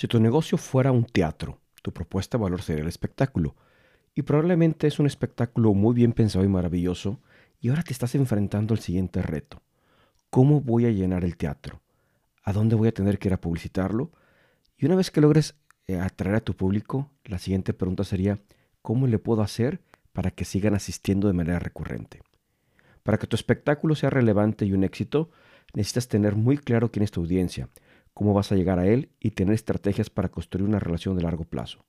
Si tu negocio fuera un teatro, tu propuesta de valor sería el espectáculo. Y probablemente es un espectáculo muy bien pensado y maravilloso, y ahora te estás enfrentando al siguiente reto. ¿Cómo voy a llenar el teatro? ¿A dónde voy a tener que ir a publicitarlo? Y una vez que logres eh, atraer a tu público, la siguiente pregunta sería, ¿cómo le puedo hacer para que sigan asistiendo de manera recurrente? Para que tu espectáculo sea relevante y un éxito, necesitas tener muy claro quién es tu audiencia, cómo vas a llegar a él y tener estrategias para construir una relación de largo plazo.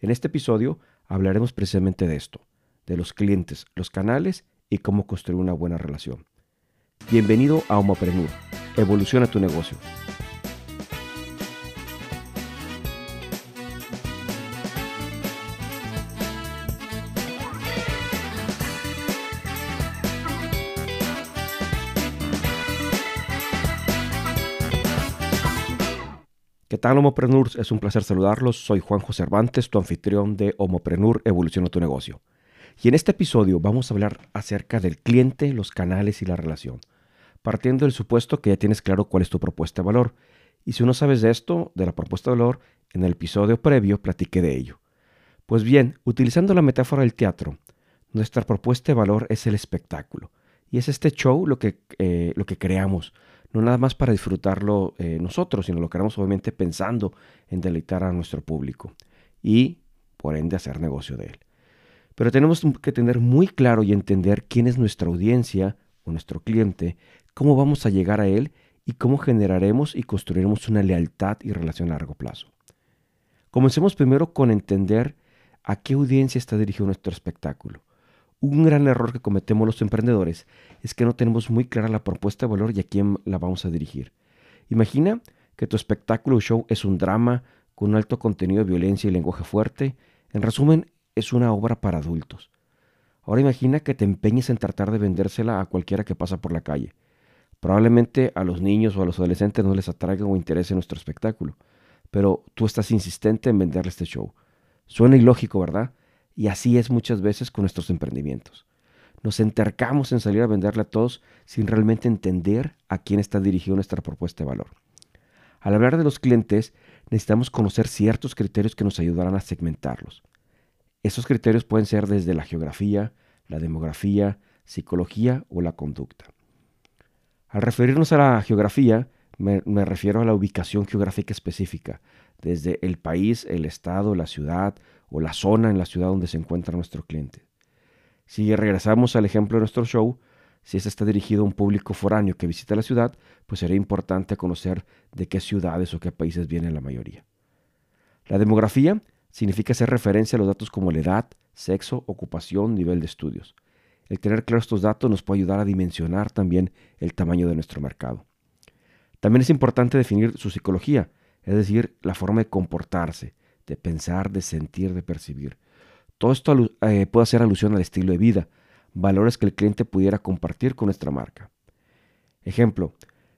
En este episodio hablaremos precisamente de esto, de los clientes, los canales y cómo construir una buena relación. Bienvenido a Homoprenur. Evoluciona tu negocio. ¿Qué tal, Homoprenurs? Es un placer saludarlos. Soy Juanjo Cervantes, tu anfitrión de Homoprenur Evoluciona tu negocio. Y en este episodio vamos a hablar acerca del cliente, los canales y la relación, partiendo del supuesto que ya tienes claro cuál es tu propuesta de valor. Y si no sabes de esto, de la propuesta de valor, en el episodio previo platiqué de ello. Pues bien, utilizando la metáfora del teatro, nuestra propuesta de valor es el espectáculo. Y es este show lo que, eh, lo que creamos, no nada más para disfrutarlo eh, nosotros, sino lo queremos obviamente pensando en deleitar a nuestro público y por ende hacer negocio de él. Pero tenemos que tener muy claro y entender quién es nuestra audiencia o nuestro cliente, cómo vamos a llegar a él y cómo generaremos y construiremos una lealtad y relación a largo plazo. Comencemos primero con entender a qué audiencia está dirigido nuestro espectáculo. Un gran error que cometemos los emprendedores es que no tenemos muy clara la propuesta de valor y a quién la vamos a dirigir. Imagina que tu espectáculo o show es un drama con un alto contenido de violencia y lenguaje fuerte. En resumen, es una obra para adultos. Ahora imagina que te empeñes en tratar de vendérsela a cualquiera que pasa por la calle. Probablemente a los niños o a los adolescentes no les atraiga o interese nuestro espectáculo, pero tú estás insistente en venderle este show. Suena ilógico, ¿verdad? Y así es muchas veces con nuestros emprendimientos. Nos entercamos en salir a venderle a todos sin realmente entender a quién está dirigido nuestra propuesta de valor. Al hablar de los clientes, necesitamos conocer ciertos criterios que nos ayudarán a segmentarlos. Esos criterios pueden ser desde la geografía, la demografía, psicología o la conducta. Al referirnos a la geografía, me, me, refiero a la ubicación geográfica específica, desde el país, el estado, la ciudad o la zona en la ciudad donde se encuentra nuestro cliente. Si regresamos al ejemplo de nuestro show, si este está dirigido a un público foráneo que visita la ciudad, pues sería importante conocer de qué ciudades o qué países viene la mayoría. La demografía significa hacer referencia a los datos como la edad, sexo, ocupación, nivel de estudios. El tener claros estos datos nos puede ayudar a dimensionar también el tamaño de nuestro mercado. También es importante definir su psicología, es decir, la forma de comportarse, de pensar, de sentir, de percibir. Todo esto eh, puede hacer alusión al estilo de vida, valores que el cliente pudiera compartir con nuestra marca. Ejemplo,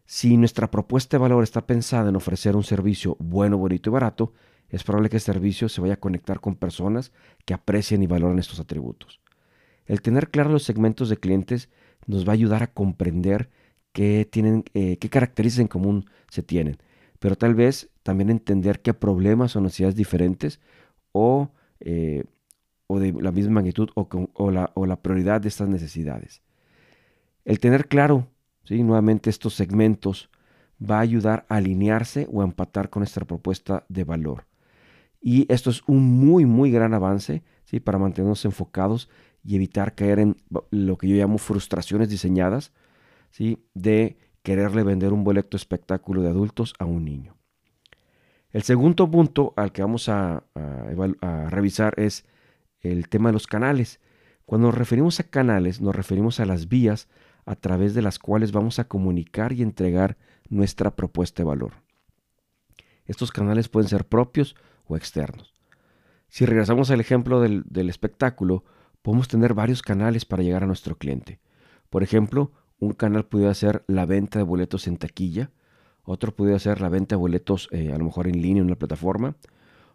si nuestra propuesta de valor está pensada en ofrecer un servicio bueno, bonito y barato, es probable que el servicio se vaya a conectar con personas que aprecian y valoran estos atributos. El tener claros los segmentos de clientes nos va a ayudar a comprender qué, tienen, eh, qué características en común se tienen, pero tal vez también entender qué problemas o necesidades diferentes o, eh, o de la misma magnitud o, la, o, la, prioridad de estas necesidades. El tener claro, ¿sí? nuevamente, estos segmentos va a ayudar a alinearse o a empatar con nuestra propuesta de valor. Y esto es un muy, muy gran avance ¿sí? para mantenernos enfocados y evitar caer en lo que yo llamo frustraciones diseñadas ¿sí? de quererle vender un boleto espectáculo de adultos a un niño. El segundo punto al que vamos a, revisar es el tema de los canales. Cuando nos referimos a canales, nos referimos a las vías a través de las cuales vamos a comunicar y entregar nuestra propuesta de valor. Estos canales pueden ser propios o externos. Si regresamos al ejemplo del, del, espectáculo, podemos tener varios canales para llegar a nuestro cliente. Por ejemplo, un canal pudiera ser la venta de boletos en taquilla, otro pudiera ser la venta de boletos eh, a lo mejor en línea en una plataforma.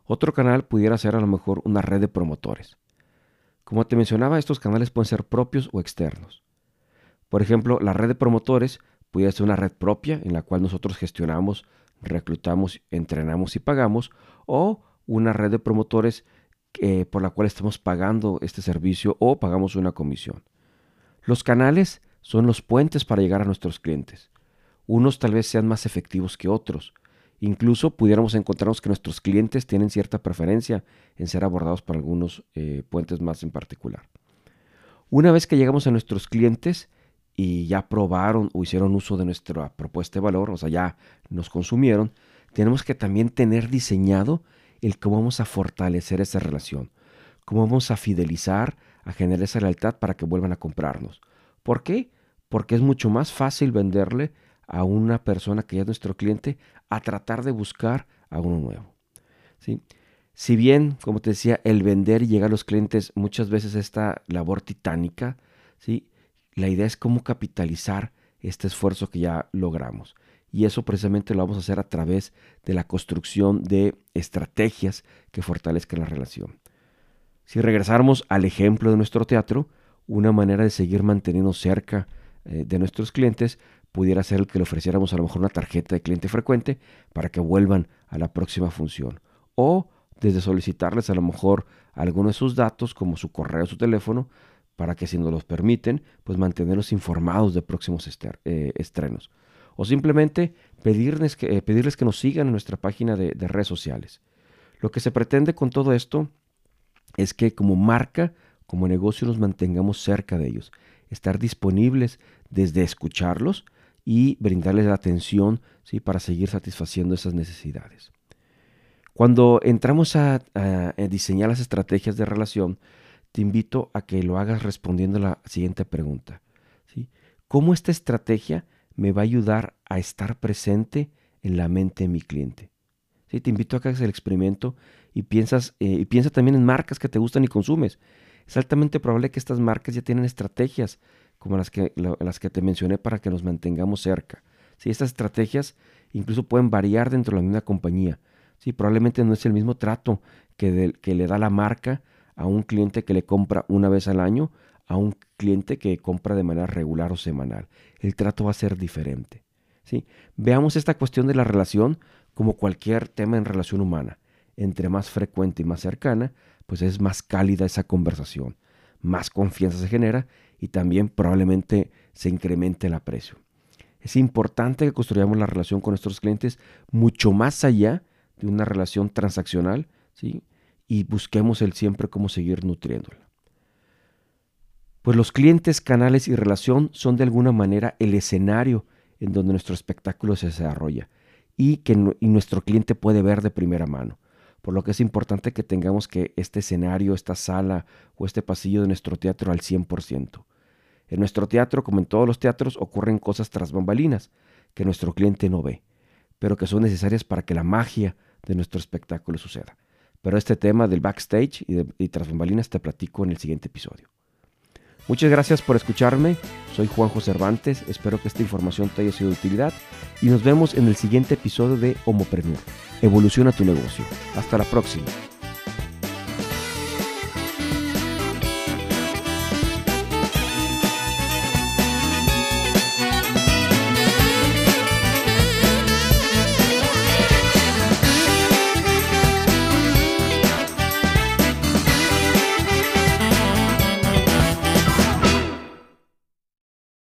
Otro canal pudiera ser a lo mejor una red de promotores. Como te mencionaba, estos canales pueden ser propios o externos. Por ejemplo, la red de promotores pudiera ser una red propia en la cual nosotros gestionamos reclutamos, entrenamos y pagamos, o una red de promotores eh, por la cual estamos pagando este servicio o pagamos una comisión. Los canales son los puentes para llegar a nuestros clientes. Unos tal vez sean más efectivos que otros. Incluso pudiéramos encontrarnos que nuestros clientes tienen cierta preferencia en ser abordados por algunos eh, puentes más en particular. Una vez que llegamos a nuestros clientes y ya probaron o hicieron uso de nuestra propuesta de valor, o sea, ya nos consumieron, tenemos que también tener diseñado el cómo vamos a fortalecer esa relación, cómo vamos a fidelizar, a generar esa lealtad para que vuelvan a comprarnos. ¿Por qué? Porque es mucho más fácil venderle a una persona que ya es nuestro cliente a tratar de buscar a uno nuevo. ¿sí? Si bien, como te decía, el vender y llegar a los clientes muchas veces esta labor titánica, ¿sí? la idea es cómo capitalizar este esfuerzo que ya logramos. Y eso precisamente lo vamos a hacer a través de la construcción de estrategias que fortalezcan la relación. Si regresáramos al ejemplo de nuestro teatro, una manera de seguir manteniendo cerca eh, de nuestros clientes pudiera ser el que le ofreciéramos a lo mejor una tarjeta de cliente frecuente para que vuelvan a la próxima función. O desde solicitarles a lo mejor algunos de sus datos, como su correo su teléfono, para que si nos los permiten, pues mantenerlos informados de próximos eh, estrenos. O simplemente pedirles que, eh, pedirles que nos sigan en nuestra página de, de redes sociales. Lo que se pretende con todo esto es que como marca, como negocio, nos mantengamos cerca de ellos, estar disponibles desde escucharlos y brindarles la atención ¿sí? para seguir satisfaciendo esas necesidades. Cuando entramos a, diseñar las estrategias de relación, te invito a que lo hagas respondiendo a la siguiente pregunta. ¿sí? ¿Cómo esta estrategia me va a ayudar a estar presente en la mente de mi cliente? ¿Sí? Te invito a que hagas el experimento y, piensas, eh, y piensa también en marcas que te gustan y consumes. Es altamente probable que estas marcas ya tienen estrategias como las que, las que te mencioné para que nos mantengamos cerca. ¿Sí? Estas estrategias incluso pueden variar dentro de la misma compañía. ¿Sí? Probablemente no es el mismo trato que, que le da la marca a un cliente que le compra una vez al año a un cliente que compra de manera regular o semanal. El trato va a ser diferente. ¿sí? Veamos esta cuestión de la relación como cualquier tema en relación humana. Entre más frecuente y más cercana, pues es más cálida esa conversación, más confianza se genera y también probablemente se incremente el aprecio. Es importante que construyamos la relación con nuestros clientes mucho más allá de una relación transaccional, ¿sí? Y busquemos el siempre cómo seguir nutriéndola. Pues los clientes, canales y relación son de alguna manera el escenario en donde nuestro espectáculo se desarrolla y que nuestro cliente puede ver de primera mano por lo que es importante que tengamos que este escenario, esta sala o este pasillo de nuestro teatro al 100%. En nuestro teatro, como en todos los teatros, ocurren cosas tras bambalinas que nuestro cliente no ve, pero que son necesarias para que la magia de nuestro espectáculo suceda. Pero este tema del backstage y, y tras bambalinas te platico en el siguiente episodio. Muchas gracias por escucharme. Soy Juanjo Cervantes. Espero que esta información te haya sido de utilidad y nos vemos en el siguiente episodio de Homopreneur. Evoluciona tu negocio. Hasta la próxima.